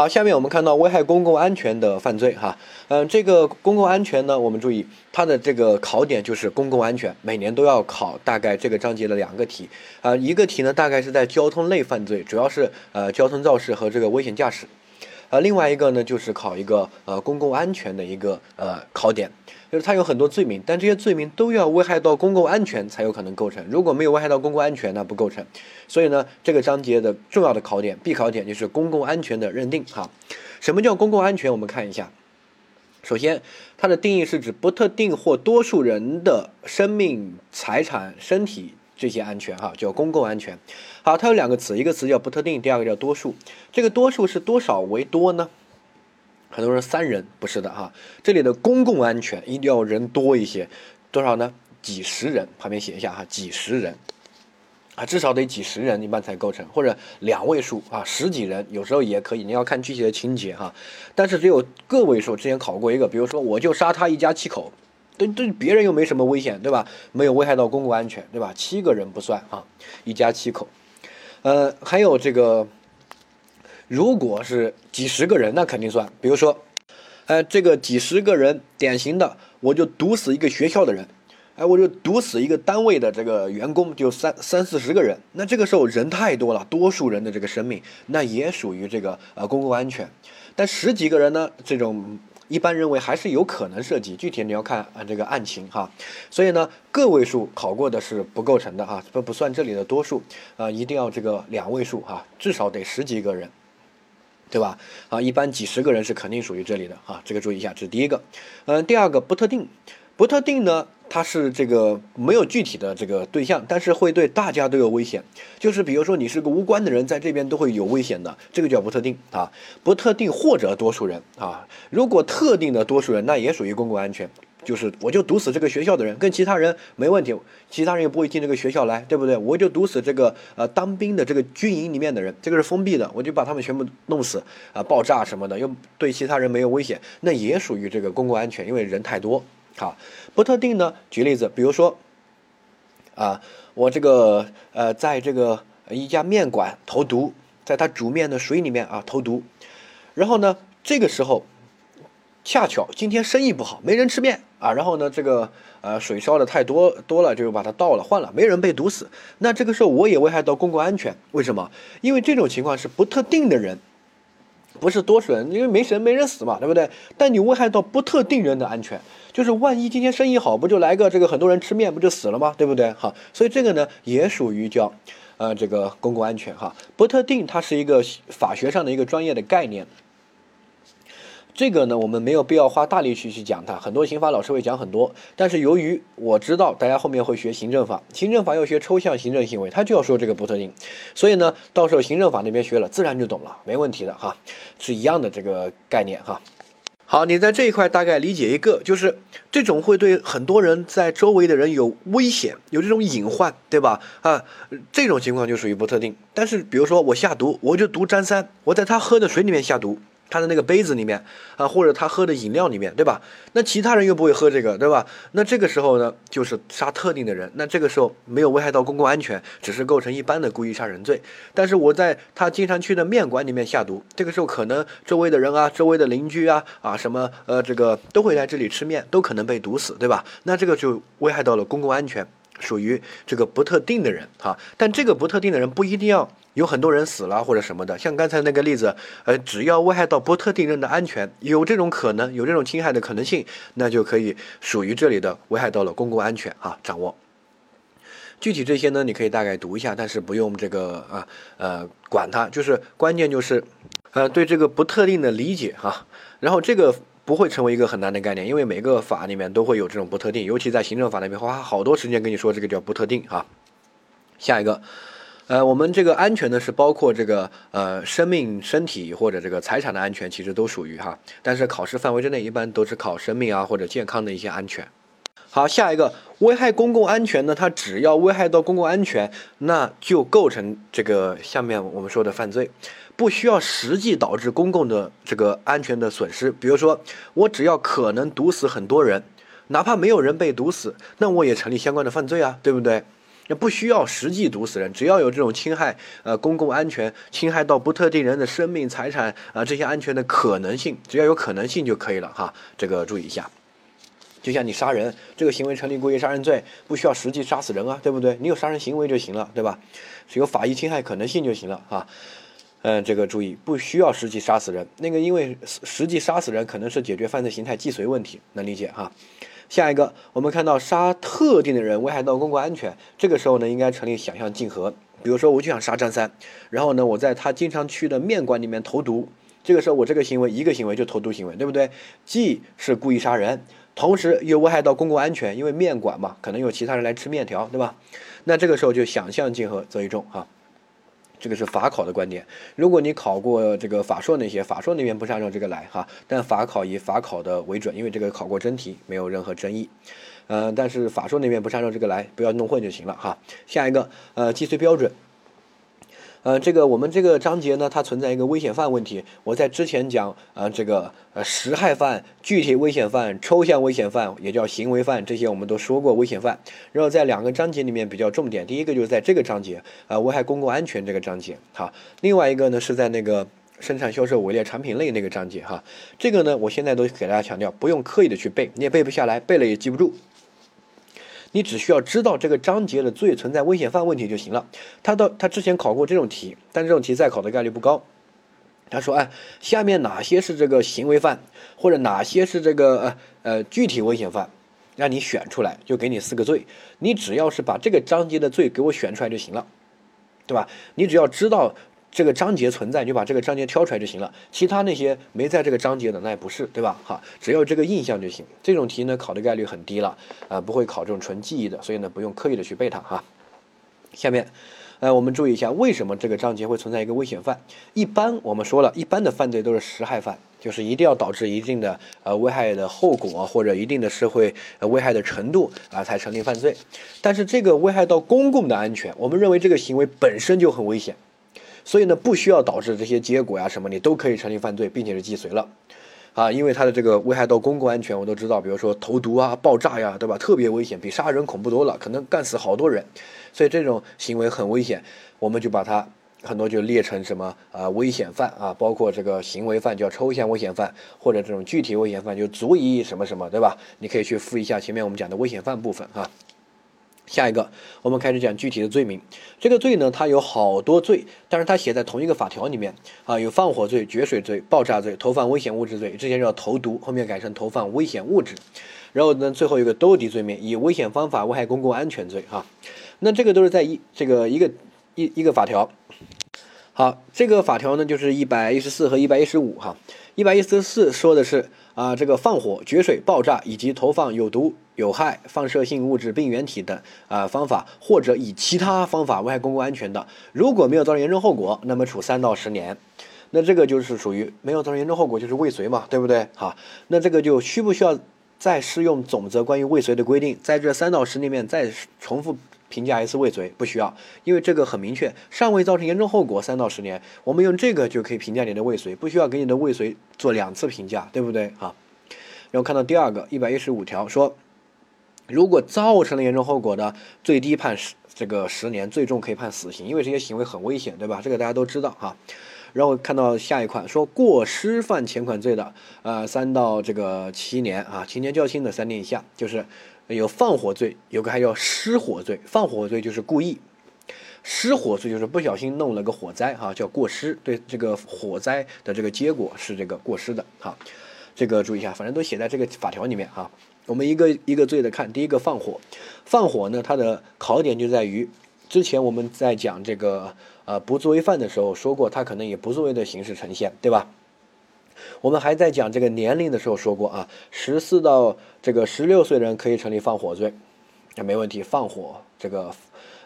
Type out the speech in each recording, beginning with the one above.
好，下面我们看到危害公共安全的犯罪哈，嗯，这个公共安全呢，我们注意它的这个考点就是公共安全，每年都要考大概这个章节的两个题，啊，一个题呢大概是在交通类犯罪，主要是呃交通肇事和这个危险驾驶。呃，另外一个呢，就是考一个呃公共安全的一个呃考点，就是它有很多罪名，但这些罪名都要危害到公共安全才有可能构成，如果没有危害到公共安全，那不构成。所以呢，这个章节的重要的考点必考点就是公共安全的认定哈。什么叫公共安全？我们看一下，首先它的定义是指不特定或多数人的生命、财产、身体。这些安全哈叫公共安全，好，它有两个词，一个词叫不特定，第二个叫多数。这个多数是多少为多呢？很多人三人不是的哈，这里的公共安全一定要人多一些，多少呢？几十人，旁边写一下哈，几十人啊，至少得几十人一般才构成，或者两位数啊，十几人有时候也可以，你要看具体的情节哈。但是只有个位数，之前考过一个，比如说我就杀他一家七口。对对，别人又没什么危险，对吧？没有危害到公共安全，对吧？七个人不算啊，一家七口。呃，还有这个，如果是几十个人，那肯定算。比如说，呃，这个几十个人，典型的，我就毒死一个学校的人，哎，我就毒死一个单位的这个员工，就三三四十个人，那这个时候人太多了，多数人的这个生命，那也属于这个呃公共安全。但十几个人呢，这种。一般认为还是有可能涉及，具体你要看啊这个案情哈。所以呢，个位数考过的是不构成的哈，不不算这里的多数啊，一定要这个两位数哈，至少得十几个人，对吧？啊，一般几十个人是肯定属于这里的啊，这个注意一下，这是第一个。嗯，第二个不特定，不特定呢？它是这个没有具体的这个对象，但是会对大家都有危险。就是比如说你是个无关的人，在这边都会有危险的，这个叫不特定啊，不特定或者多数人啊。如果特定的多数人，那也属于公共安全，就是我就毒死这个学校的人，跟其他人没问题，其他人也不会进这个学校来，对不对？我就毒死这个呃当兵的这个军营里面的人，这个是封闭的，我就把他们全部弄死啊，爆炸什么的，又对其他人没有危险，那也属于这个公共安全，因为人太多。好，不特定呢？举例子，比如说，啊，我这个呃，在这个一家面馆投毒，在他煮面的水里面啊投毒，然后呢，这个时候恰巧今天生意不好，没人吃面啊，然后呢，这个呃水烧的太多多了，就把它倒了换了，没人被毒死。那这个时候我也危害到公共安全，为什么？因为这种情况是不特定的人。不是多数人，因为没神没人死嘛，对不对？但你危害到不特定人的安全，就是万一今天生意好，不就来个这个很多人吃面，不就死了吗？对不对？哈，所以这个呢也属于叫，呃，这个公共安全哈。不特定它是一个法学上的一个专业的概念。这个呢，我们没有必要花大力气去讲它，很多刑法老师会讲很多。但是由于我知道大家后面会学行政法，行政法要学抽象行政行为，他就要说这个不特定，所以呢，到时候行政法那边学了，自然就懂了，没问题的哈，是一样的这个概念哈。好，你在这一块大概理解一个，就是这种会对很多人在周围的人有危险，有这种隐患，对吧？啊，这种情况就属于不特定。但是比如说我下毒，我就毒张三，我在他喝的水里面下毒。他的那个杯子里面啊，或者他喝的饮料里面，对吧？那其他人又不会喝这个，对吧？那这个时候呢，就是杀特定的人。那这个时候没有危害到公共安全，只是构成一般的故意杀人罪。但是我在他经常去的面馆里面下毒，这个时候可能周围的人啊，周围的邻居啊，啊什么呃，这个都会来这里吃面，都可能被毒死，对吧？那这个就危害到了公共安全。属于这个不特定的人哈，但这个不特定的人不一定要有很多人死了或者什么的，像刚才那个例子，呃，只要危害到不特定人的安全，有这种可能，有这种侵害的可能性，那就可以属于这里的危害到了公共安全哈。掌握具体这些呢，你可以大概读一下，但是不用这个啊呃管它，就是关键就是呃对这个不特定的理解哈，然后这个。不会成为一个很难的概念，因为每个法里面都会有这种不特定，尤其在行政法那边花好多时间跟你说这个叫不特定啊。下一个，呃，我们这个安全呢是包括这个呃生命、身体或者这个财产的安全，其实都属于哈。但是考试范围之内一般都是考生命啊或者健康的一些安全。好，下一个危害公共安全呢，它只要危害到公共安全，那就构成这个下面我们说的犯罪。不需要实际导致公共的这个安全的损失，比如说我只要可能毒死很多人，哪怕没有人被毒死，那我也成立相关的犯罪啊，对不对？那不需要实际毒死人，只要有这种侵害呃公共安全、侵害到不特定人的生命财产啊这些安全的可能性，只要有可能性就可以了哈。这个注意一下。就像你杀人这个行为成立故意杀人罪，不需要实际杀死人啊，对不对？你有杀人行为就行了，对吧？是有法益侵害可能性就行了啊。嗯，这个注意，不需要实际杀死人。那个因为实际杀死人可能是解决犯罪形态既遂问题，能理解哈。下一个，我们看到杀特定的人危害到公共安全，这个时候呢，应该成立想象竞合。比如说，我就想杀张三，然后呢，我在他经常去的面馆里面投毒，这个时候我这个行为一个行为就投毒行为，对不对？既是故意杀人，同时又危害到公共安全，因为面馆嘛，可能有其他人来吃面条，对吧？那这个时候就想象竞合择一重哈。这个是法考的观点。如果你考过这个法硕那些，法硕那边不是按照这个来哈，但法考以法考的为准，因为这个考过真题，没有任何争议。嗯，但是法硕那边不是按照这个来，不要弄混就行了哈。下一个，呃，计税标准。呃，这个我们这个章节呢，它存在一个危险犯问题。我在之前讲，呃，这个呃实害犯、具体危险犯、抽象危险犯，也叫行为犯，这些我们都说过危险犯。然后在两个章节里面比较重点，第一个就是在这个章节，呃，危害公共安全这个章节，哈。另外一个呢是在那个生产销售伪劣产品类那个章节，哈。这个呢，我现在都给大家强调，不用刻意的去背，你也背不下来，背了也记不住。你只需要知道这个章节的罪存在危险犯问题就行了。他到他之前考过这种题，但这种题再考的概率不高。他说：“哎，下面哪些是这个行为犯，或者哪些是这个呃呃具体危险犯，让你选出来，就给你四个罪。你只要是把这个章节的罪给我选出来就行了，对吧？你只要知道。”这个章节存在，你就把这个章节挑出来就行了。其他那些没在这个章节的，那也不是，对吧？哈，只要这个印象就行。这种题呢，考的概率很低了，啊，不会考这种纯记忆的，所以呢，不用刻意的去背它哈。下面，呃，我们注意一下，为什么这个章节会存在一个危险犯？一般我们说了一般的犯罪都是实害犯，就是一定要导致一定的呃危害的后果或者一定的社会危害的程度啊，才成立犯罪。但是这个危害到公共的安全，我们认为这个行为本身就很危险。所以呢，不需要导致这些结果呀什么，你都可以成立犯罪，并且是既遂了，啊，因为它的这个危害到公共安全，我都知道，比如说投毒啊、爆炸呀，对吧？特别危险，比杀人恐怖多了，可能干死好多人，所以这种行为很危险，我们就把它很多就列成什么啊危险犯啊，包括这个行为犯叫抽象危险犯，或者这种具体危险犯就足以什么什么，对吧？你可以去复一下前面我们讲的危险犯部分啊。下一个，我们开始讲具体的罪名。这个罪呢，它有好多罪，但是它写在同一个法条里面啊，有放火罪、决水罪、爆炸罪、投放危险物质罪。之前叫投毒，后面改成投放危险物质。然后呢，最后一个兜底罪名，以危险方法危害公共安全罪哈。那这个都是在一这个一个一一个法条。好，这个法条呢，就是一百一十四和一百一十五哈。一百一十四说的是啊，这个放火、决水、爆炸以及投放有毒。有害放射性物质、病原体等啊方法，或者以其他方法危害公共安全的，如果没有造成严重后果，那么处三到十年。那这个就是属于没有造成严重后果，就是未遂嘛，对不对？好，那这个就需不需要再适用总则关于未遂的规定，在这三到十年里面再重复评价一次未遂？不需要，因为这个很明确，尚未造成严重后果，三到十年，我们用这个就可以评价你的未遂，不需要给你的未遂做两次评价，对不对？啊，然后看到第二个一百一十五条说。如果造成了严重后果的，最低判十这个十年，最重可以判死刑，因为这些行为很危险，对吧？这个大家都知道哈。然后看到下一款说过失犯前款罪的，呃，三到这个七年啊，情节较轻的三年以下，就是有放火罪，有个还叫失火罪。放火罪就是故意，失火罪就是不小心弄了个火灾哈，叫过失。对这个火灾的这个结果是这个过失的哈，这个注意一下，反正都写在这个法条里面哈。我们一个一个罪的看，第一个放火，放火呢，它的考点就在于，之前我们在讲这个呃不作为犯的时候说过，它可能以不作为的形式呈现，对吧？我们还在讲这个年龄的时候说过啊，十四到这个十六岁人可以成立放火罪，那没问题，放火这个。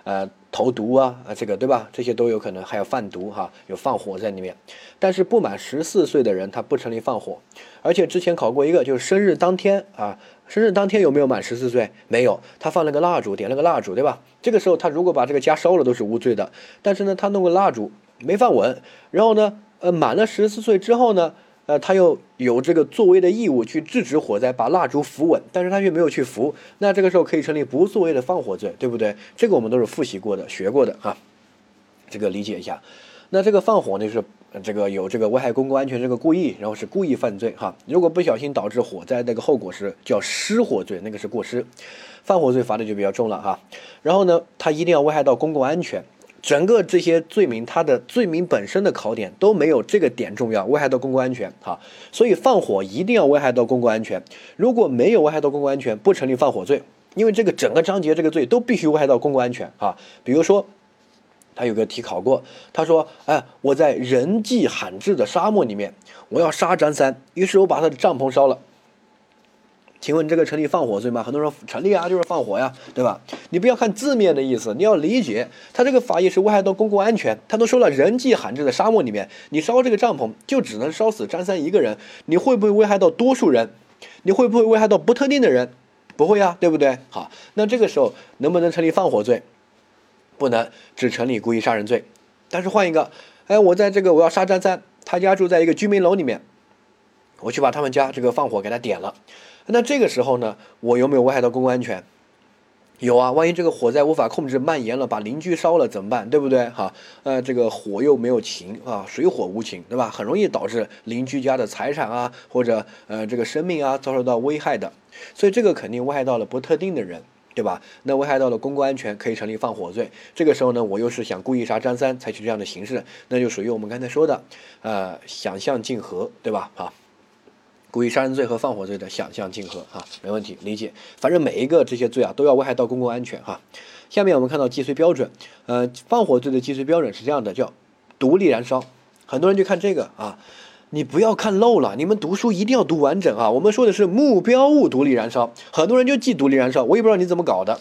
呃，投毒啊，啊，这个对吧？这些都有可能，还有贩毒哈，有放火在里面。但是不满十四岁的人，他不成立放火。而且之前考过一个，就是生日当天啊，生日当天有没有满十四岁？没有，他放了个蜡烛，点了个蜡烛，对吧？这个时候他如果把这个家烧了，都是无罪的。但是呢，他弄个蜡烛没放稳，然后呢，呃，满了十四岁之后呢，呃，他又有这个作为的义务去制止火灾，把蜡烛扶稳，但是他却没有去扶，那这个时候可以成立不作为的放火罪，对不对？这个我们都是复习过的、学过的哈，这个理解一下。那这个放火呢，就是这个有这个危害公共安全这个故意，然后是故意犯罪哈。如果不小心导致火灾，那个后果是叫失火罪，那个是过失。放火罪罚的就比较重了哈。然后呢，他一定要危害到公共安全。整个这些罪名，它的罪名本身的考点都没有这个点重要，危害到公共安全哈，所以放火一定要危害到公共安全。如果没有危害到公共安全，不成立放火罪，因为这个整个章节这个罪都必须危害到公共安全哈。比如说，他有个题考过，他说：“哎，我在人迹罕至的沙漠里面，我要杀张三，于是我把他的帐篷烧了。”请问这个成立放火罪吗？很多人说成立啊，就是放火呀，对吧？你不要看字面的意思，你要理解他这个法益是危害到公共安全。他都说了，人迹罕至的沙漠里面，你烧这个帐篷就只能烧死张三一个人，你会不会危害到多数人？你会不会危害到不特定的人？不会呀，对不对？好，那这个时候能不能成立放火罪？不能，只成立故意杀人罪。但是换一个，哎，我在这个我要杀张三，他家住在一个居民楼里面，我去把他们家这个放火给他点了。那这个时候呢，我有没有危害到公共安全？有啊，万一这个火灾无法控制蔓延了，把邻居烧了怎么办？对不对？哈，呃，这个火又没有情啊，水火无情，对吧？很容易导致邻居家的财产啊，或者呃这个生命啊遭受到危害的，所以这个肯定危害到了不特定的人，对吧？那危害到了公共安全，可以成立放火罪。这个时候呢，我又是想故意杀张三，采取这样的形式，那就属于我们刚才说的，呃，想象竞合，对吧？好。故意杀人罪和放火罪的想象竞合，哈，没问题，理解。反正每一个这些罪啊，都要危害到公共安全，哈。下面我们看到既遂标准，呃，放火罪的既遂标准是这样的，叫独立燃烧。很多人就看这个啊，你不要看漏了，你们读书一定要读完整啊。我们说的是目标物独立燃烧，很多人就记独立燃烧，我也不知道你怎么搞的。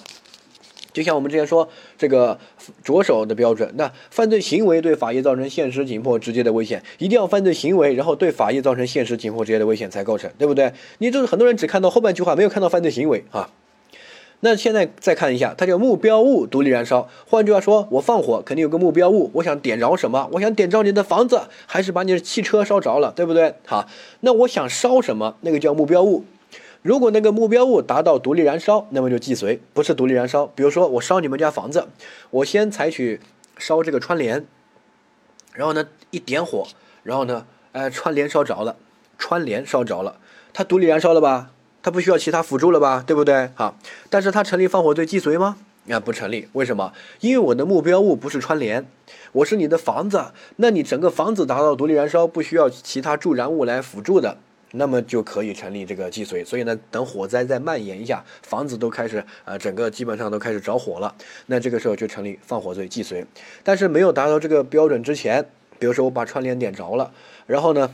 就像我们之前说这个着手的标准，那犯罪行为对法益造成现实紧迫直接的危险，一定要犯罪行为，然后对法益造成现实紧迫直接的危险才构成，对不对？你就是很多人只看到后半句话，没有看到犯罪行为啊。那现在再看一下，它叫目标物独立燃烧。换句话说，我放火肯定有个目标物，我想点着什么？我想点着你的房子，还是把你的汽车烧着了，对不对？好，那我想烧什么？那个叫目标物。如果那个目标物达到独立燃烧，那么就既遂，不是独立燃烧。比如说我烧你们家房子，我先采取烧这个窗帘，然后呢一点火，然后呢，哎，窗帘烧着了，窗帘烧着了，它独立燃烧了吧？它不需要其他辅助了吧？对不对？哈，但是它成立放火罪既遂吗？啊，不成立。为什么？因为我的目标物不是窗帘，我是你的房子，那你整个房子达到独立燃烧，不需要其他助燃物来辅助的。那么就可以成立这个既遂，所以呢，等火灾再蔓延一下，房子都开始啊，整个基本上都开始着火了，那这个时候就成立放火罪既遂。但是没有达到这个标准之前，比如说我把窗帘点着了，然后呢，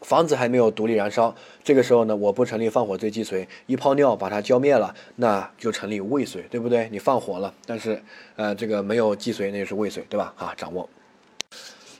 房子还没有独立燃烧，这个时候呢，我不成立放火罪既遂，一泡尿把它浇灭了，那就成立未遂，对不对？你放火了，但是呃，这个没有既遂，那就是未遂，对吧？啊，掌握。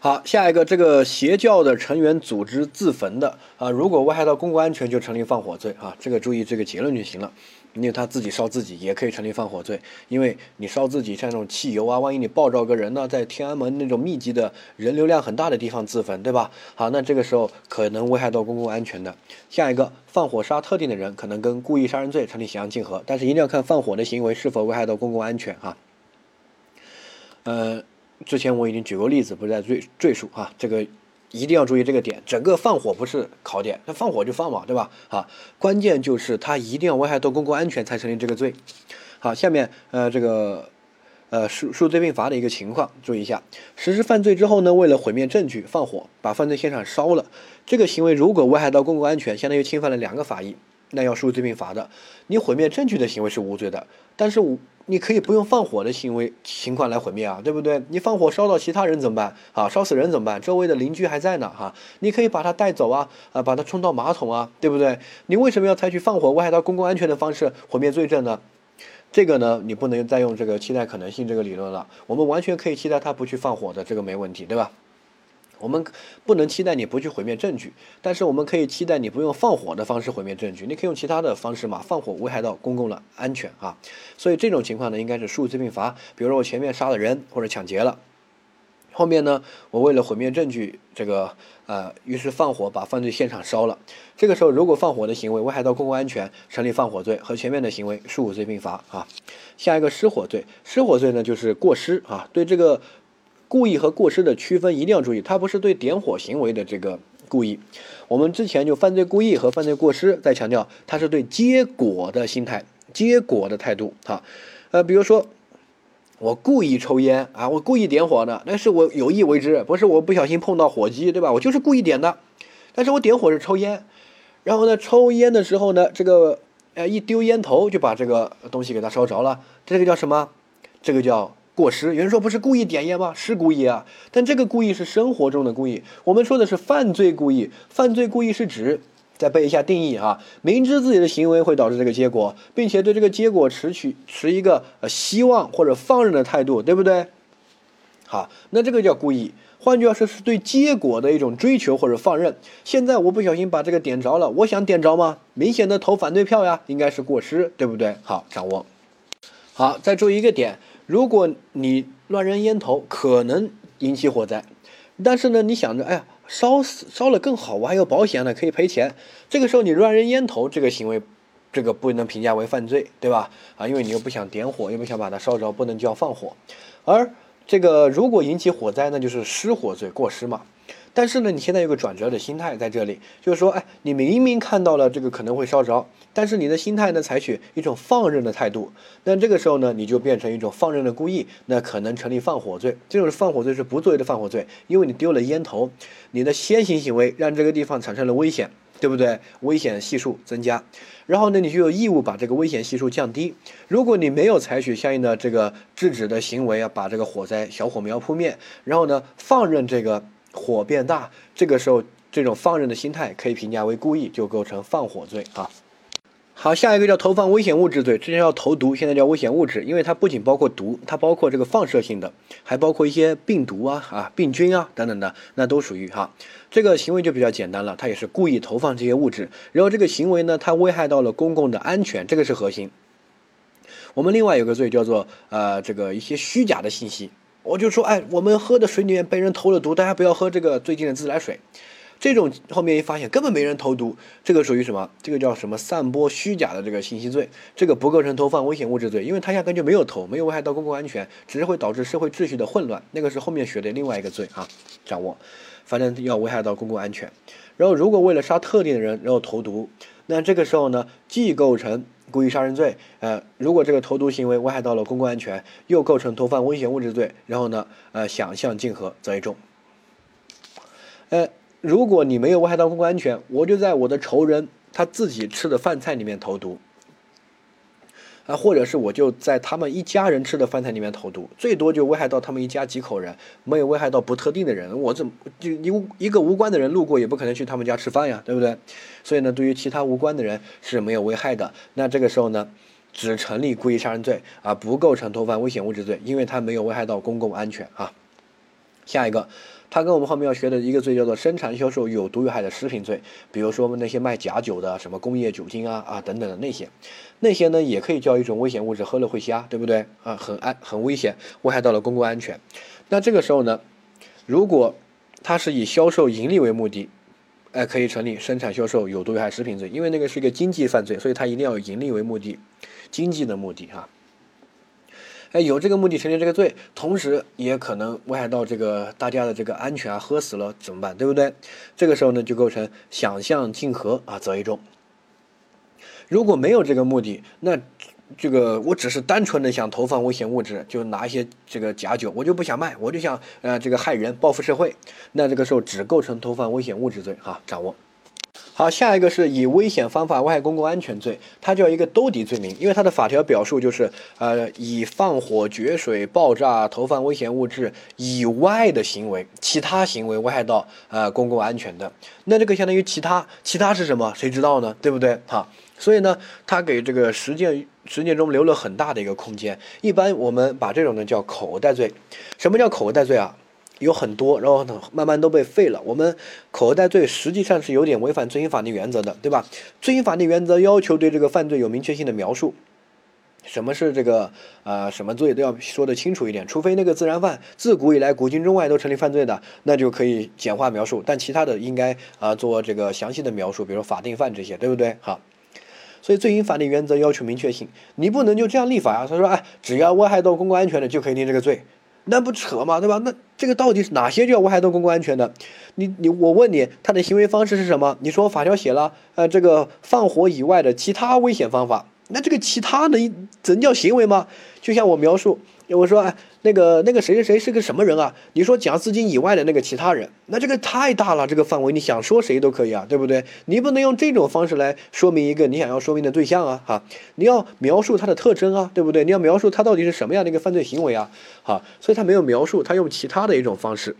好，下一个这个邪教的成员组织自焚的啊，如果危害到公共安全，就成立放火罪啊。这个注意这个结论就行了，因为他自己烧自己也可以成立放火罪，因为你烧自己像那种汽油啊，万一你爆着个人呢，在天安门那种密集的人流量很大的地方自焚，对吧？好，那这个时候可能危害到公共安全的。下一个放火杀特定的人，可能跟故意杀人罪成立想象竞合，但是一定要看放火的行为是否危害到公共安全啊。呃。之前我已经举过例子，不再赘赘述啊。这个一定要注意这个点，整个放火不是考点，那放火就放嘛，对吧？啊，关键就是它一定要危害到公共安全才成立这个罪。好，下面呃这个呃数数罪并罚的一个情况，注意一下，实施犯罪之后呢，为了毁灭证据放火，把犯罪现场烧了，这个行为如果危害到公共安全，相当于侵犯了两个法益，那要数罪并罚的。你毁灭证据的行为是无罪的，但是我。你可以不用放火的行为情况来毁灭啊，对不对？你放火烧到其他人怎么办？啊，烧死人怎么办？周围的邻居还在呢，哈，你可以把他带走啊，啊，把他冲到马桶啊，对不对？你为什么要采取放火危害到公共安全的方式毁灭罪证呢？这个呢，你不能再用这个期待可能性这个理论了，我们完全可以期待他不去放火的，这个没问题，对吧？我们不能期待你不去毁灭证据，但是我们可以期待你不用放火的方式毁灭证据。你可以用其他的方式嘛，放火危害到公共的安全啊。所以这种情况呢，应该是数罪并罚。比如说我前面杀了人或者抢劫了，后面呢，我为了毁灭证据，这个呃，于是放火把犯罪现场烧了。这个时候，如果放火的行为危害到公共安全，成立放火罪，和前面的行为数罪并罚啊。下一个失火罪，失火罪呢就是过失啊。对这个故意和过失的区分一定要注意，它不是对点火行为的这个故意。我们之前就犯罪故意和犯罪过失在强调，它是对结果的心态、结果的态度啊。呃，比如说。我故意抽烟啊，我故意点火的，那是我有意为之，不是我不小心碰到火机，对吧？我就是故意点的，但是我点火是抽烟，然后呢，抽烟的时候呢，这个呃一丢烟头就把这个东西给它烧着了，这个叫什么？这个叫过失。有人说不是故意点烟吗？是故意啊，但这个故意是生活中的故意，我们说的是犯罪故意，犯罪故意是指。再背一下定义啊，明知自己的行为会导致这个结果，并且对这个结果持取持一个呃希望或者放任的态度，对不对？好，那这个叫故意。换句话说，是对结果的一种追求或者放任。现在我不小心把这个点着了，我想点着吗？明显的投反对票呀，应该是过失，对不对？好，掌握。好，再注意一个点，如果你乱扔烟头，可能引起火灾，但是呢，你想着，哎呀。烧死烧了更好，我还有保险呢，可以赔钱。这个时候你乱扔烟头，这个行为，这个不能评价为犯罪，对吧？啊，因为你又不想点火，又不想把它烧着，不能叫放火。而这个如果引起火灾，那就是失火罪，过失嘛。但是呢，你现在有个转折的心态在这里，就是说，哎，你明明看到了这个可能会烧着，但是你的心态呢，采取一种放任的态度，那这个时候呢，你就变成一种放任的故意，那可能成立放火罪。这种放火罪是不作为的放火罪，因为你丢了烟头，你的先行行为让这个地方产生了危险，对不对？危险系数增加，然后呢，你就有义务把这个危险系数降低。如果你没有采取相应的这个制止的行为啊，把这个火灾小火苗扑灭，然后呢，放任这个。火变大，这个时候这种放任的心态可以评价为故意，就构成放火罪啊。好，下一个叫投放危险物质罪，之前叫投毒，现在叫危险物质，因为它不仅包括毒，它包括这个放射性的，还包括一些病毒啊、啊病菌啊等等的，那都属于哈。这个行为就比较简单了，它也是故意投放这些物质，然后这个行为呢，它危害到了公共的安全，这个是核心。我们另外有个罪叫做呃这个一些虚假的信息。我就说，哎，我们喝的水里面被人投了毒，大家不要喝这个最近的自来水。这种后面一发现根本没人投毒，这个属于什么？这个叫什么？散播虚假的这个信息罪，这个不构成投放危险物质罪，因为他压根就没有投，没有危害到公共安全，只是会导致社会秩序的混乱。那个是后面学的另外一个罪啊，掌握，反正要危害到公共安全。然后如果为了杀特定的人，然后投毒，那这个时候呢，既构成。故意杀人罪，呃，如果这个投毒行为危害到了公共安全，又构成投放危险物质罪，然后呢，呃，想象竞合则一重。呃，如果你没有危害到公共安全，我就在我的仇人他自己吃的饭菜里面投毒。啊，或者是我就在他们一家人吃的饭菜里面投毒，最多就危害到他们一家几口人，没有危害到不特定的人。我怎么就一一个无关的人路过，也不可能去他们家吃饭呀，对不对？所以呢，对于其他无关的人是没有危害的。那这个时候呢，只成立故意杀人罪啊，不构成投放危险物质罪，因为它没有危害到公共安全啊。下一个。它跟我们后面要学的一个罪叫做生产销售有毒有害的食品罪，比如说那些卖假酒的，什么工业酒精啊啊等等的那些，那些呢也可以叫一种危险物质，喝了会瞎，对不对啊？很安很危险，危害到了公共安全。那这个时候呢，如果它是以销售盈利为目的，哎，可以成立生产销售有毒有害食品罪，因为那个是一个经济犯罪，所以它一定要以盈利为目的，经济的目的哈。哎，有这个目的成立这个罪，同时也可能危害到这个大家的这个安全啊，喝死了怎么办？对不对？这个时候呢，就构成想象竞合啊，择一重。如果没有这个目的，那这个我只是单纯的想投放危险物质，就拿一些这个假酒，我就不想卖，我就想呃这个害人报复社会，那这个时候只构成投放危险物质罪哈，掌握。好，下一个是以危险方法危害公共安全罪，它叫一个兜底罪名，因为它的法条表述就是，呃，以放火、决水、爆炸、投放危险物质以外的行为，其他行为危害到呃公共安全的，那这个相当于其他，其他是什么？谁知道呢？对不对？哈，所以呢，它给这个实践实践中留了很大的一个空间。一般我们把这种呢叫口袋罪。什么叫口袋罪啊？有很多，然后呢，慢慢都被废了。我们口袋罪实际上是有点违反罪行法定原则的，对吧？罪行法定原则要求对这个犯罪有明确性的描述。什么是这个呃什么罪都要说得清楚一点，除非那个自然犯自古以来古今中外都成立犯罪的，那就可以简化描述，但其他的应该啊做这个详细的描述，比如法定犯这些，对不对？好，所以罪刑法定原则要求明确性，你不能就这样立法啊。他说，哎，只要危害到公共安全的就可以定这个罪，那不扯嘛，对吧？那这个到底是哪些就要危害到公共安全的？你你我问你，他的行为方式是什么？你说法条写了，呃，这个放火以外的其他危险方法。那这个其他的怎叫行为吗？就像我描述，我说哎，那个那个谁谁谁是个什么人啊？你说蒋思金以外的那个其他人，那这个太大了，这个范围你想说谁都可以啊，对不对？你不能用这种方式来说明一个你想要说明的对象啊，哈，你要描述他的特征啊，对不对？你要描述他到底是什么样的一个犯罪行为啊，好，所以他没有描述，他用其他的一种方式，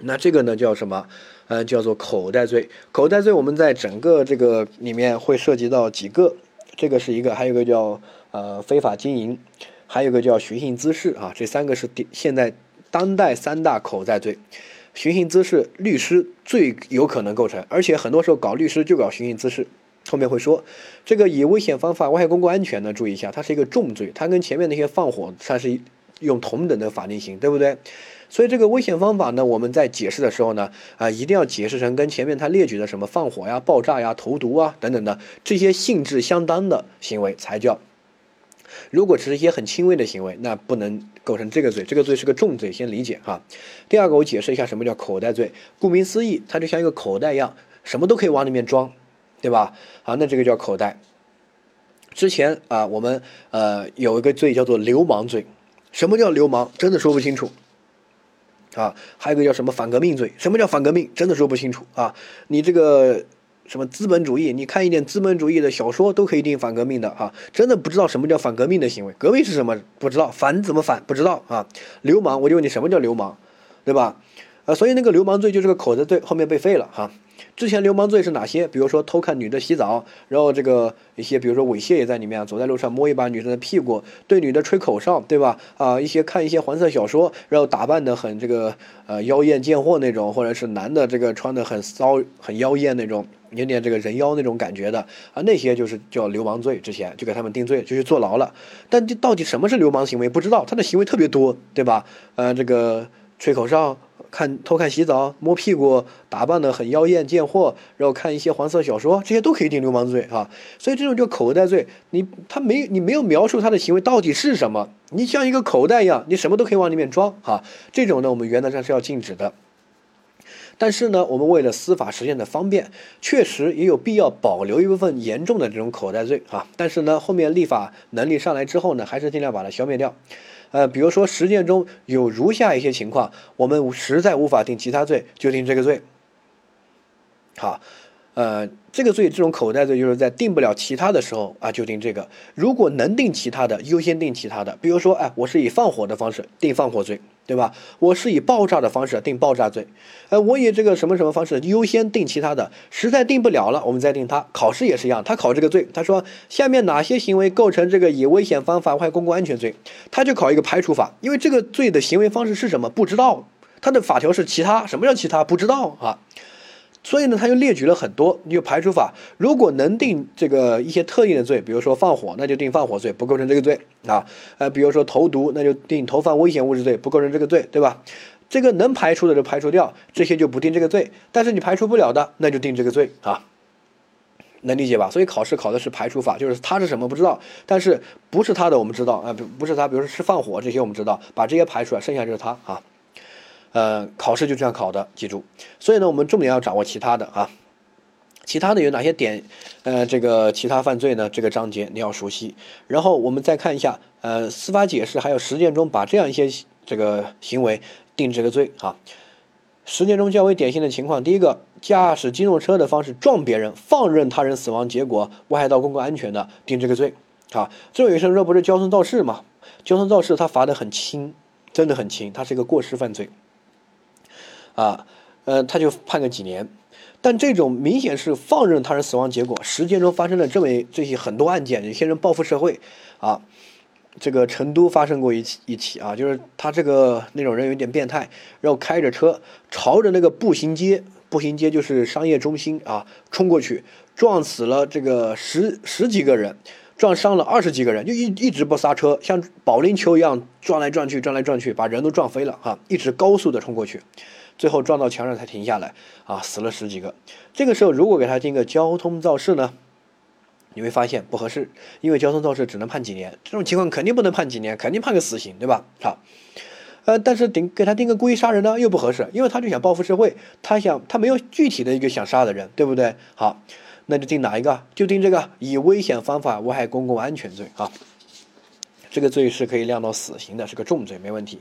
那这个呢叫什么？呃，叫做口袋罪。口袋罪我们在整个这个里面会涉及到几个。这个是一个，还有一个叫呃非法经营，还有一个叫寻衅滋事啊，这三个是现在当代三大口袋罪。寻衅滋事，律师最有可能构成，而且很多时候搞律师就搞寻衅滋事。后面会说，这个以危险方法危害公共安全呢，注意一下，它是一个重罪，它跟前面那些放火，它是用同等的法定刑，对不对？所以这个危险方法呢，我们在解释的时候呢，啊，一定要解释成跟前面他列举的什么放火呀、爆炸呀、投毒啊等等的这些性质相当的行为才叫。如果只是一些很轻微的行为，那不能构成这个罪，这个罪是个重罪，先理解哈。第二个，我解释一下什么叫口袋罪。顾名思义，它就像一个口袋一样，什么都可以往里面装，对吧？好，那这个叫口袋。之前啊，我们呃有一个罪叫做流氓罪。什么叫流氓？真的说不清楚。啊，还有个叫什么反革命罪？什么叫反革命？真的说不清楚啊！你这个什么资本主义，你看一点资本主义的小说都可以定反革命的啊！真的不知道什么叫反革命的行为，革命是什么？不知道，反怎么反？不知道啊！流氓，我就问你什么叫流氓，对吧？呃，所以那个流氓罪就是个口子罪，后面被废了哈。之前流氓罪是哪些？比如说偷看女的洗澡，然后这个一些，比如说猥亵也在里面，走在路上摸一把女生的屁股，对女的吹口哨，对吧？啊，一些看一些黄色小说，然后打扮的很这个呃妖艳贱货那种，或者是男的这个穿的很骚很妖艳那种，有点这个人妖那种感觉的啊，那些就是叫流氓罪。之前就给他们定罪，就去坐牢了。但这到底什么是流氓行为？不知道，他的行为特别多，对吧？呃，这个吹口哨。看偷看洗澡、摸屁股、打扮的很妖艳贱货，然后看一些黄色小说，这些都可以定流氓罪啊。所以这种叫口袋罪，你他没你没有描述他的行为到底是什么，你像一个口袋一样，你什么都可以往里面装哈。这种呢，我们原则上是要禁止的。但是呢，我们为了司法实践的方便，确实也有必要保留一部分严重的这种口袋罪啊。但是呢，后面立法能力上来之后呢，还是尽量把它消灭掉。呃，比如说实践中有如下一些情况，我们实在无法定其他罪，就定这个罪。好，呃，这个罪这种口袋罪就是在定不了其他的时候啊，就定这个。如果能定其他的，优先定其他的。比如说，哎，我是以放火的方式定放火罪。对吧？我是以爆炸的方式定爆炸罪，呃，我以这个什么什么方式优先定其他的，实在定不了了，我们再定他。考试也是一样，他考这个罪，他说下面哪些行为构成这个以危险方法危害公共安全罪，他就考一个排除法，因为这个罪的行为方式是什么不知道，他的法条是其他，什么叫其他不知道啊？所以呢，他就列举了很多，你就排除法。如果能定这个一些特定的罪，比如说放火，那就定放火罪，不构成这个罪啊。呃，比如说投毒，那就定投放危险物质罪，不构成这个罪，对吧？这个能排除的就排除掉，这些就不定这个罪。但是你排除不了的，那就定这个罪啊。能理解吧？所以考试考的是排除法，就是他是什么不知道，但是不是他的我们知道啊，不不是他，比如说是放火这些我们知道，把这些排除了，剩下就是他啊。呃，考试就这样考的，记住。所以呢，我们重点要掌握其他的啊，其他的有哪些点？呃，这个其他犯罪呢？这个章节你要熟悉。然后我们再看一下，呃，司法解释还有实践中把这样一些这个行为定这个罪啊。实践中较为典型的情况，第一个，驾驶机动车的方式撞别人，放任他人死亡，结果危害到公共安全的，定这个罪啊。这种有些人说不是交通肇事嘛？交通肇事他罚的很轻，真的很轻，他是一个过失犯罪。啊，呃，他就判个几年，但这种明显是放任他人死亡结果。实践中发生了这么这些很多案件，有些人报复社会，啊，这个成都发生过一起一起啊，就是他这个那种人有点变态，然后开着车朝着那个步行街，步行街就是商业中心啊，冲过去，撞死了这个十十几个人，撞伤了二十几个人，就一一直不刹车，像保龄球一样撞来撞去，撞来撞去，把人都撞飞了哈，一直高速的冲过去，最后撞到墙上才停下来啊，死了十几个。这个时候如果给他定个交通肇事呢，你会发现不合适，因为交通肇事只能判几年，这种情况肯定不能判几年，肯定判个死刑，对吧？好。呃，但是定给他定个故意杀人呢，又不合适，因为他就想报复社会，他想他没有具体的一个想杀的人，对不对？好，那就定哪一个？就定这个以危险方法危害公共安全罪啊，这个罪是可以量到死刑的，是个重罪，没问题。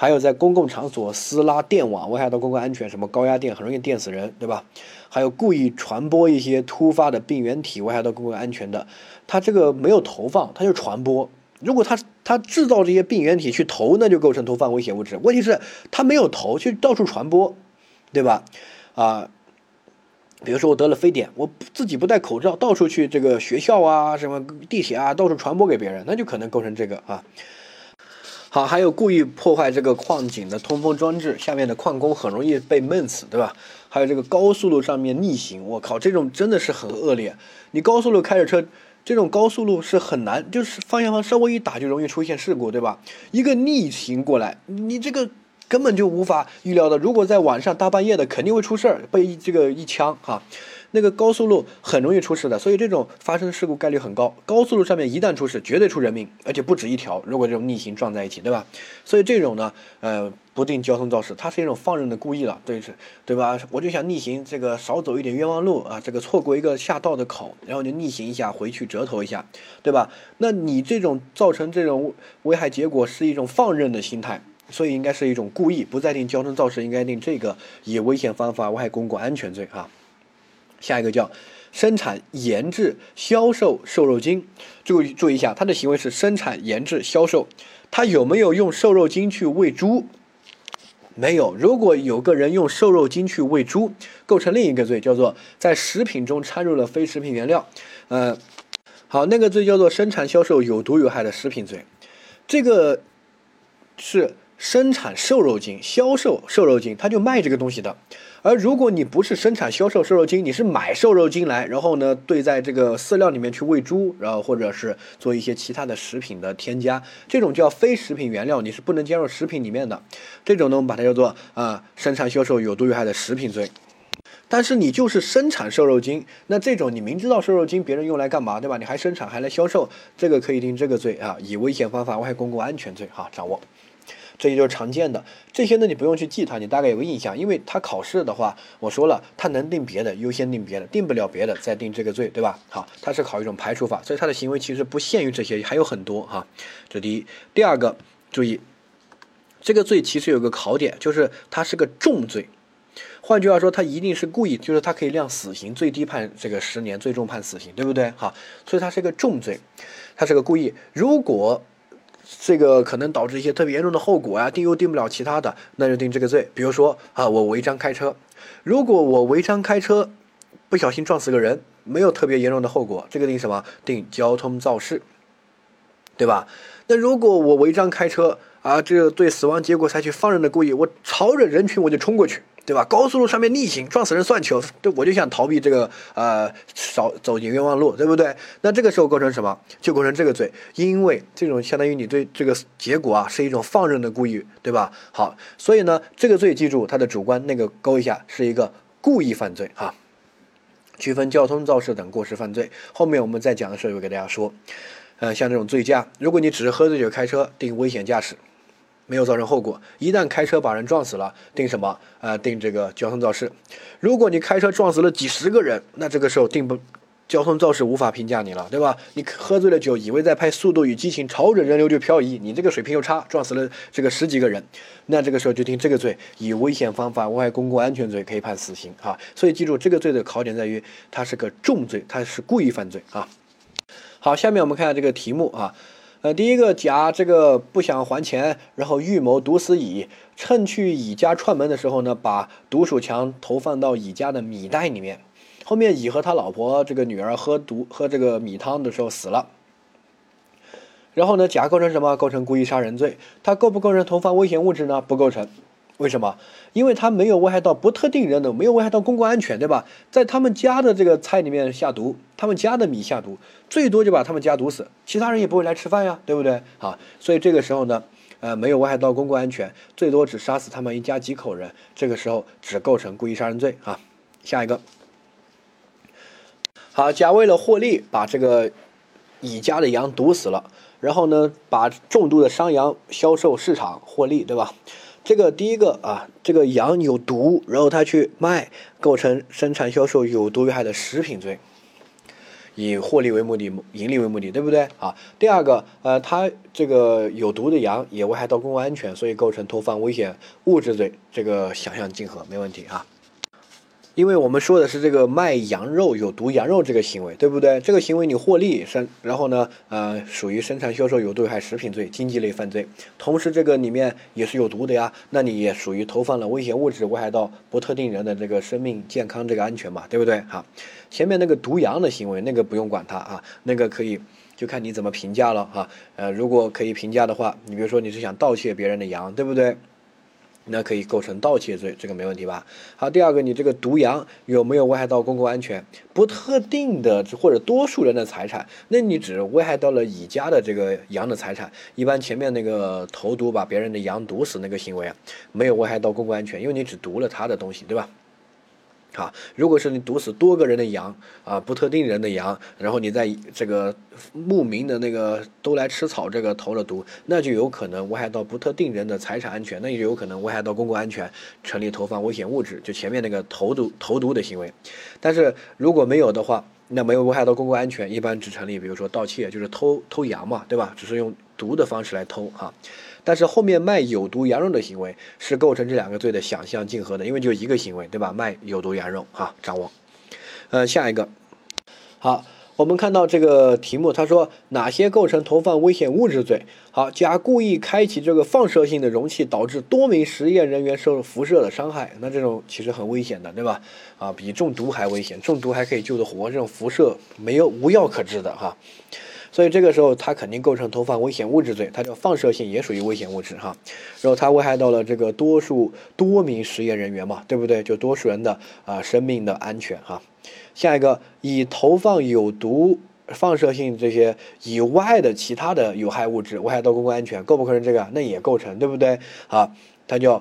还有在公共场所私拉电网危害到公共安全，什么高压电很容易电死人，对吧？还有故意传播一些突发的病原体危害到公共安全的，他这个没有投放，他就传播。如果他他制造这些病原体去投，那就构成投放危险物质。问题是，他没有投，去到处传播，对吧？啊，比如说我得了非典，我自己不戴口罩，到处去这个学校啊、什么地铁啊，到处传播给别人，那就可能构成这个啊。好，还有故意破坏这个矿井的通风装置，下面的矿工很容易被闷死，对吧？还有这个高速路上面逆行，我靠，这种真的是很恶劣。你高速路开着车。这种高速路是很难，就是方向盘稍微一打就容易出现事故，对吧？一个逆行过来，你这个根本就无法预料的。如果在晚上大半夜的，肯定会出事儿，被这个一枪哈。那个高速路很容易出事的，所以这种发生事故概率很高。高速路上面一旦出事，绝对出人命，而且不止一条。如果这种逆行撞在一起，对吧？所以这种呢，呃，不定交通肇事，它是一种放任的故意了，对是，对吧？我就想逆行，这个少走一点冤枉路啊，这个错过一个下道的口，然后就逆行一下回去折头一下，对吧？那你这种造成这种危害结果是一种放任的心态，所以应该是一种故意，不再定交通肇事，应该定这个以危险方法危害公共安全罪啊。下一个叫生产、研制、销售瘦肉精，注意注意一下，他的行为是生产、研制、销售，他有没有用瘦肉精去喂猪？没有。如果有个人用瘦肉精去喂猪，构成另一个罪，叫做在食品中掺入了非食品原料。呃，好，那个罪叫做生产、销售有毒有害的食品罪。这个是生产瘦肉精、销售瘦肉精，他就卖这个东西的。而如果你不是生产销售瘦肉精，你是买瘦肉精来，然后呢兑在这个饲料里面去喂猪，然后或者是做一些其他的食品的添加，这种叫非食品原料，你是不能加入食品里面的。这种呢，我们把它叫做啊生产销售有毒有害的食品罪。但是你就是生产瘦肉精，那这种你明知道瘦肉精别人用来干嘛，对吧？你还生产还来销售，这个可以定这个罪啊，以危险方法危害公共安全罪哈，掌握。这些就是常见的，这些呢你不用去记它，你大概有个印象，因为它考试的话，我说了，它能定别的，优先定别的，定不了别的再定这个罪，对吧？好，它是考一种排除法，所以它的行为其实不限于这些，还有很多哈。这第一，第二个，注意，这个罪其实有个考点，就是它是个重罪，换句话说，他一定是故意，就是他可以量死刑，最低判这个十年，最重判死刑，对不对？好，所以它是个重罪，它是个故意，如果。这个可能导致一些特别严重的后果呀，定又定不了其他的，那就定这个罪。比如说啊，我违章开车，如果我违章开车，不小心撞死个人，没有特别严重的后果，这个定什么？定交通肇事，对吧？那如果我违章开车啊，这个对死亡结果采取放任的故意，我朝着人群我就冲过去。对吧？高速路上面逆行撞死人算球，对，我就想逃避这个呃少走进冤枉路，对不对？那这个时候构成什么？就构成这个罪，因为这种相当于你对这个结果啊是一种放任的故意，对吧？好，所以呢，这个罪记住它的主观那个勾一下，是一个故意犯罪哈。区分交通肇事等过失犯罪，后面我们再讲的时候会给大家说，呃，像这种醉驾，如果你只是喝醉酒开车，定危险驾驶。没有造成后果，一旦开车把人撞死了，定什么？呃，定这个交通肇事。如果你开车撞死了几十个人，那这个时候定不交通肇事无法评价你了，对吧？你喝醉了酒，以为在拍《速度与激情》，朝着人流就漂移，你这个水平又差，撞死了这个十几个人，那这个时候就定这个罪，以危险方法危害公共安全罪可以判死刑啊。所以记住，这个罪的考点在于它是个重罪，它是故意犯罪啊。好，下面我们看下这个题目啊。呃，第一个甲这个不想还钱，然后预谋毒死乙，趁去乙家串门的时候呢，把毒鼠强投放到乙家的米袋里面。后面乙和他老婆这个女儿喝毒喝这个米汤的时候死了。然后呢，甲构成什么？构成故意杀人罪。他构不构成投放危险物质呢？不构成。为什么？因为它没有危害到不特定人的，没有危害到公共安全，对吧？在他们家的这个菜里面下毒，他们家的米下毒，最多就把他们家毒死，其他人也不会来吃饭呀，对不对？好，所以这个时候呢，呃，没有危害到公共安全，最多只杀死他们一家几口人，这个时候只构成故意杀人罪啊。下一个，好，甲为了获利，把这个乙家的羊毒死了，然后呢，把重度的伤羊销售市场获利，对吧？这个第一个啊，这个羊有毒，然后他去卖，构成生产销售有毒有害的食品罪，以获利为目的，盈利为目的，对不对啊？第二个，呃，他这个有毒的羊也危害到公共安全，所以构成投放危险物质罪，这个想象竞合没问题啊。因为我们说的是这个卖羊肉有毒羊肉这个行为，对不对？这个行为你获利生，然后呢，呃，属于生产销售有毒害食品罪，经济类犯罪。同时这个里面也是有毒的呀，那你也属于投放了危险物质，危害到不特定人的这个生命健康这个安全嘛，对不对？好，前面那个毒羊的行为，那个不用管它啊，那个可以就看你怎么评价了哈。呃，如果可以评价的话，你比如说你是想盗窃别人的羊，对不对？那可以构成盗窃罪，这个没问题吧？好，第二个，你这个毒羊有没有危害到公共安全？不特定的或者多数人的财产，那你只危害到了乙家的这个羊的财产。一般前面那个投毒把别人的羊毒死那个行为啊，没有危害到公共安全，因为你只毒了他的东西，对吧？啊，如果是你毒死多个人的羊啊，不特定人的羊，然后你在这个牧民的那个都来吃草这个投了毒，那就有可能危害到不特定人的财产安全，那也就有可能危害到公共安全，成立投放危险物质，就前面那个投毒投毒的行为。但是如果没有的话，那没有危害到公共安全，一般只成立，比如说盗窃，就是偷偷羊嘛，对吧？只是用毒的方式来偷哈。但是后面卖有毒羊肉的行为是构成这两个罪的想象竞合的，因为就一个行为，对吧？卖有毒羊肉哈，掌握。呃，下一个，好，我们看到这个题目，他说哪些构成投放危险物质罪？好，甲故意开启这个放射性的容器，导致多名实验人员受辐射的伤害，那这种其实很危险的，对吧？啊，比中毒还危险，中毒还可以救得活，这种辐射没有无药可治的哈。所以这个时候，它肯定构成投放危险物质罪，它叫放射性，也属于危险物质哈。然后它危害到了这个多数多名实验人员嘛，对不对？就多数人的啊生命的安全哈。下一个，以投放有毒、放射性这些以外的其他的有害物质危害到公共安全，构不构成这个？那也构成，对不对？啊，它叫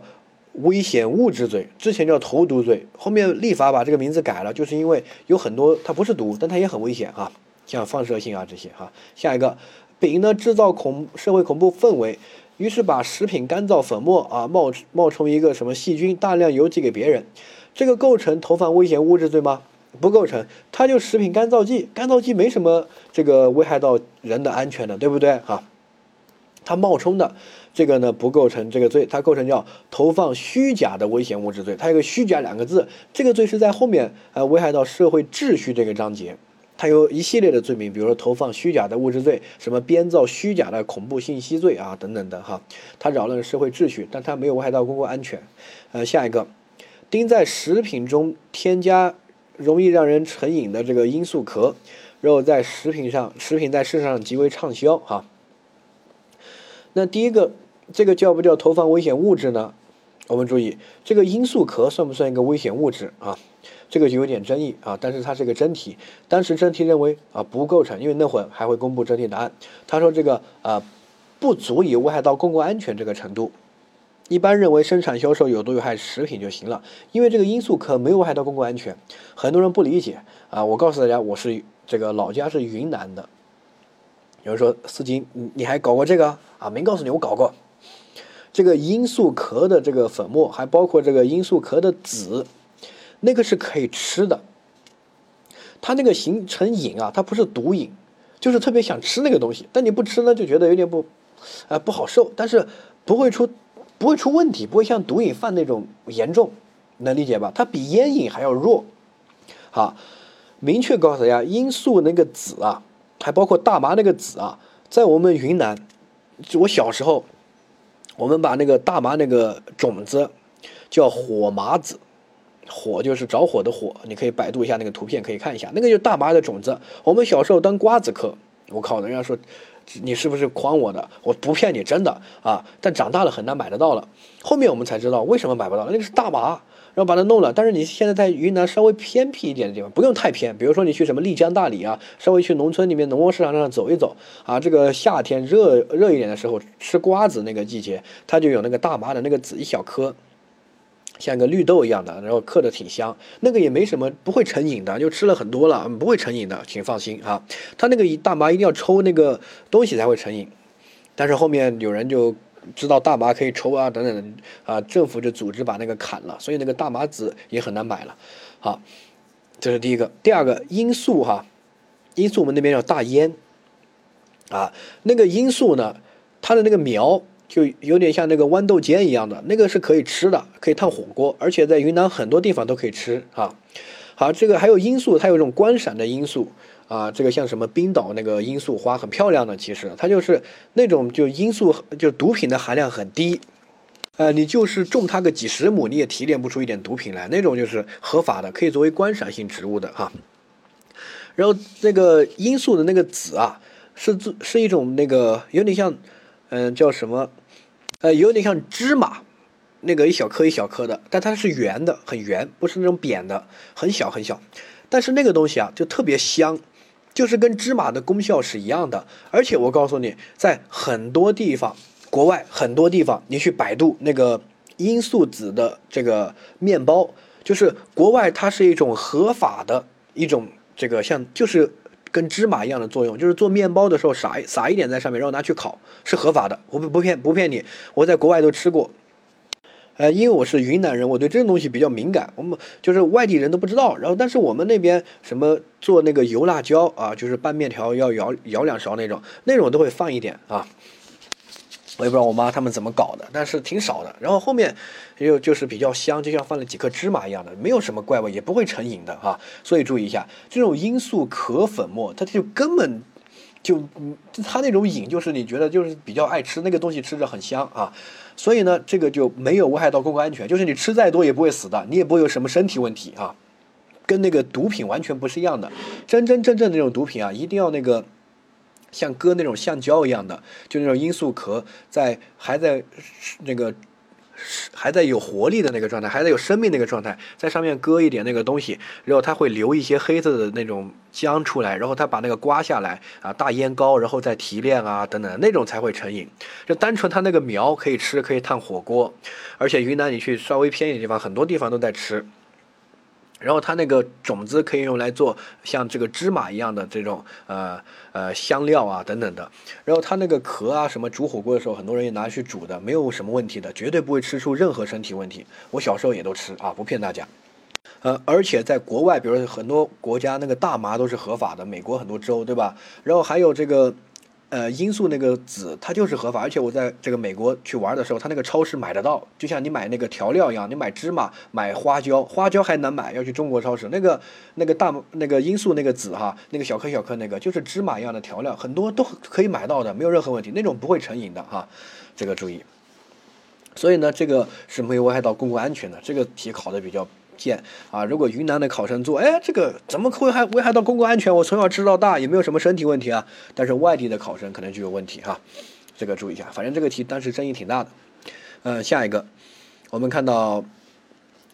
危险物质罪，之前叫投毒罪，后面立法把这个名字改了，就是因为有很多它不是毒，但它也很危险啊。像放射性啊这些哈，下一个丙呢制造恐社会恐怖氛围，于是把食品干燥粉末啊冒冒充一个什么细菌，大量邮寄给别人，这个构成投放危险物质罪吗？不构成，它就食品干燥剂，干燥剂没什么这个危害到人的安全的，对不对哈？它冒充的这个呢不构成这个罪，它构成叫投放虚假的危险物质罪，它有个虚假两个字，这个罪是在后面呃危害到社会秩序这个章节。它有一系列的罪名，比如说投放虚假的物质罪，什么编造虚假的恐怖信息罪啊，等等的哈。它扰乱社会秩序，但它没有危害到公共安全。呃，下一个，丁在食品中添加容易让人成瘾的这个罂粟壳，然后在食品上，食品在市场上极为畅销哈。那第一个，这个叫不叫投放危险物质呢？我们注意，这个罂粟壳算不算一个危险物质啊？这个就有点争议啊，但是它是个真题。当时真题认为啊不构成，因为那会儿还会公布真题答案。他说这个啊不足以危害到公共安全这个程度，一般认为生产销售有毒有害食品就行了，因为这个罂粟壳没有危害到公共安全。很多人不理解啊，我告诉大家，我是这个老家是云南的，有人说司机你你还搞过这个啊？没告诉你我搞过，这个罂粟壳的这个粉末，还包括这个罂粟壳的籽。那个是可以吃的，它那个形成瘾啊，它不是毒瘾，就是特别想吃那个东西。但你不吃呢，就觉得有点不，啊不好受。但是不会出，不会出问题，不会像毒瘾犯那种严重，能理解吧？它比烟瘾还要弱。好，明确告诉大家，罂粟那个籽啊，还包括大麻那个籽啊，在我们云南，就我小时候，我们把那个大麻那个种子叫火麻籽。火就是着火的火，你可以百度一下那个图片，可以看一下，那个就是大麻的种子。我们小时候当瓜子嗑，我靠，人家说你是不是诓我的？我不骗你，真的啊。但长大了很难买得到了。后面我们才知道为什么买不到，那个是大麻，然后把它弄了。但是你现在在云南稍微偏僻一点的地方，不用太偏，比如说你去什么丽江、大理啊，稍微去农村里面农贸市场上走一走啊。这个夏天热热一点的时候，吃瓜子那个季节，它就有那个大麻的那个籽一小颗。像个绿豆一样的，然后嗑的挺香，那个也没什么，不会成瘾的，就吃了很多了，不会成瘾的，请放心啊。他那个大麻一定要抽那个东西才会成瘾，但是后面有人就知道大麻可以抽啊，等等啊，政府就组织把那个砍了，所以那个大麻籽也很难买了。好，这是第一个，第二个罂粟哈，罂粟我们那边叫大烟啊，那个罂粟呢，它的那个苗。就有点像那个豌豆尖一样的，那个是可以吃的，可以烫火锅，而且在云南很多地方都可以吃啊。好，这个还有罂粟，它有一种观赏的罂粟啊，这个像什么冰岛那个罂粟花很漂亮的，其实它就是那种就罂粟就毒品的含量很低，呃，你就是种它个几十亩，你也提炼不出一点毒品来，那种就是合法的，可以作为观赏性植物的哈。然后那个罂粟的那个籽啊，是是一种那个有点像。嗯，叫什么？呃，有点像芝麻，那个一小颗一小颗的，但它是圆的，很圆，不是那种扁的，很小很小。但是那个东西啊，就特别香，就是跟芝麻的功效是一样的。而且我告诉你，在很多地方，国外很多地方，你去百度那个罂粟籽的这个面包，就是国外它是一种合法的一种这个像就是。跟芝麻一样的作用，就是做面包的时候撒撒一点在上面，然后拿去烤，是合法的。我不不骗不骗你，我在国外都吃过。呃，因为我是云南人，我对这种东西比较敏感。我们就是外地人都不知道。然后，但是我们那边什么做那个油辣椒啊，就是拌面条要舀舀两勺那种，那种都会放一点啊。我也不知道我妈他们怎么搞的，但是挺少的。然后后面又就是比较香，就像放了几颗芝麻一样的，没有什么怪味，也不会成瘾的哈。所以注意一下，这种罂粟壳粉末，它就根本就它那种瘾，就是你觉得就是比较爱吃那个东西，吃着很香啊。所以呢，这个就没有危害到公共安全，就是你吃再多也不会死的，你也不会有什么身体问题啊。跟那个毒品完全不是一样的，真真正正那种毒品啊，一定要那个。像割那种橡胶一样的，就那种罂粟壳，在还在那个还在有活力的那个状态，还在有生命那个状态，在上面割一点那个东西，然后它会流一些黑色的那种浆出来，然后它把那个刮下来啊，大烟膏，然后再提炼啊等等，那种才会成瘾。就单纯它那个苗可以吃，可以烫火锅，而且云南你去稍微偏一点地方，很多地方都在吃。然后它那个种子可以用来做像这个芝麻一样的这种呃呃香料啊等等的。然后它那个壳啊什么煮火锅的时候，很多人也拿去煮的，没有什么问题的，绝对不会吃出任何身体问题。我小时候也都吃啊，不骗大家。呃，而且在国外，比如说很多国家那个大麻都是合法的，美国很多州对吧？然后还有这个。呃，罂粟那个籽它就是合法，而且我在这个美国去玩的时候，它那个超市买得到，就像你买那个调料一样，你买芝麻、买花椒，花椒还难买，要去中国超市。那个那个大那个罂粟那个籽哈，那个小颗小颗那个就是芝麻一样的调料，很多都可以买到的，没有任何问题，那种不会成瘾的哈，这个注意。所以呢，这个是没有危害到公共安全的，这个题考的比较。见啊，如果云南的考生做，哎，这个怎么会害危害到公共安全？我从小吃到大，也没有什么身体问题啊。但是外地的考生可能就有问题哈，这个注意一下。反正这个题当时争议挺大的。嗯，下一个，我们看到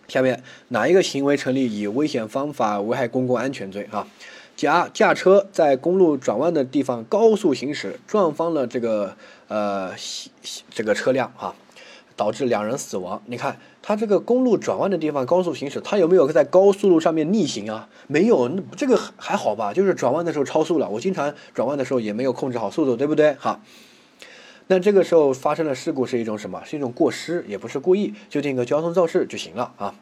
下面哪一个行为成立以危险方法危害公共安全罪啊？甲驾车在公路转弯的地方高速行驶，撞翻了这个呃这个车辆哈。导致两人死亡。你看他这个公路转弯的地方高速行驶，他有没有在高速路上面逆行啊？没有，那这个还好吧？就是转弯的时候超速了。我经常转弯的时候也没有控制好速度，对不对？好，那这个时候发生的事故是一种什么？是一种过失，也不是故意，就定个交通肇事就行了啊。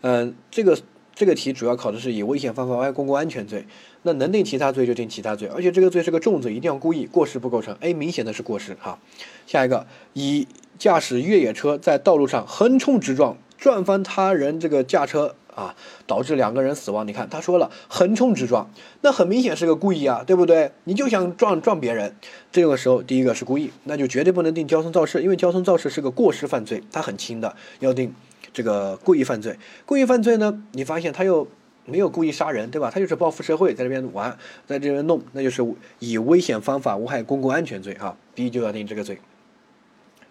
嗯，这个这个题主要考的是以危险方法危害公共安全罪。那能定其他罪就定其他罪，而且这个罪是个重罪，一定要故意，过失不构成。A 明显的是过失哈。下一个，以驾驶越野车在道路上横冲直撞，撞翻他人这个驾车啊，导致两个人死亡。你看他说了横冲直撞，那很明显是个故意啊，对不对？你就想撞撞别人，这个时候第一个是故意，那就绝对不能定交通肇事，因为交通肇事是个过失犯罪，它很轻的，要定这个故意犯罪。故意犯罪呢，你发现他又。没有故意杀人，对吧？他就是报复社会，在这边玩，在这边弄，那就是以危险方法危害公共安全罪哈，B 就要定这个罪。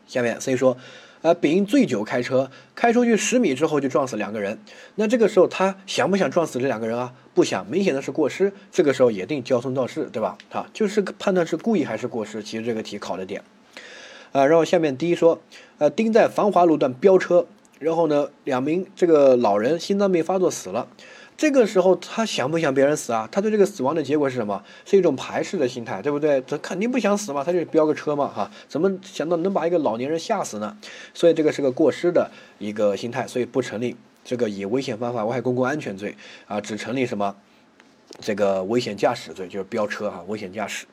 下面 C 说。呃，丙醉酒开车，开出去十米之后就撞死两个人。那这个时候他想不想撞死这两个人啊？不想，明显的是过失。这个时候也定交通肇事，对吧？啊，就是判断是故意还是过失。其实这个题考的点。啊，然后下面第一说，呃，丁在繁华路段飙车，然后呢，两名这个老人心脏病发作死了。这个时候他想不想别人死啊？他对这个死亡的结果是什么？是一种排斥的心态，对不对？他肯定不想死嘛，他就飙个车嘛，哈，怎么想到能把一个老年人吓死呢？所以这个是个过失的一个心态，所以不成立这个以危险方法危害公共安全罪啊，只成立什么？这个危险驾驶罪，就是飙车哈，危险驾驶。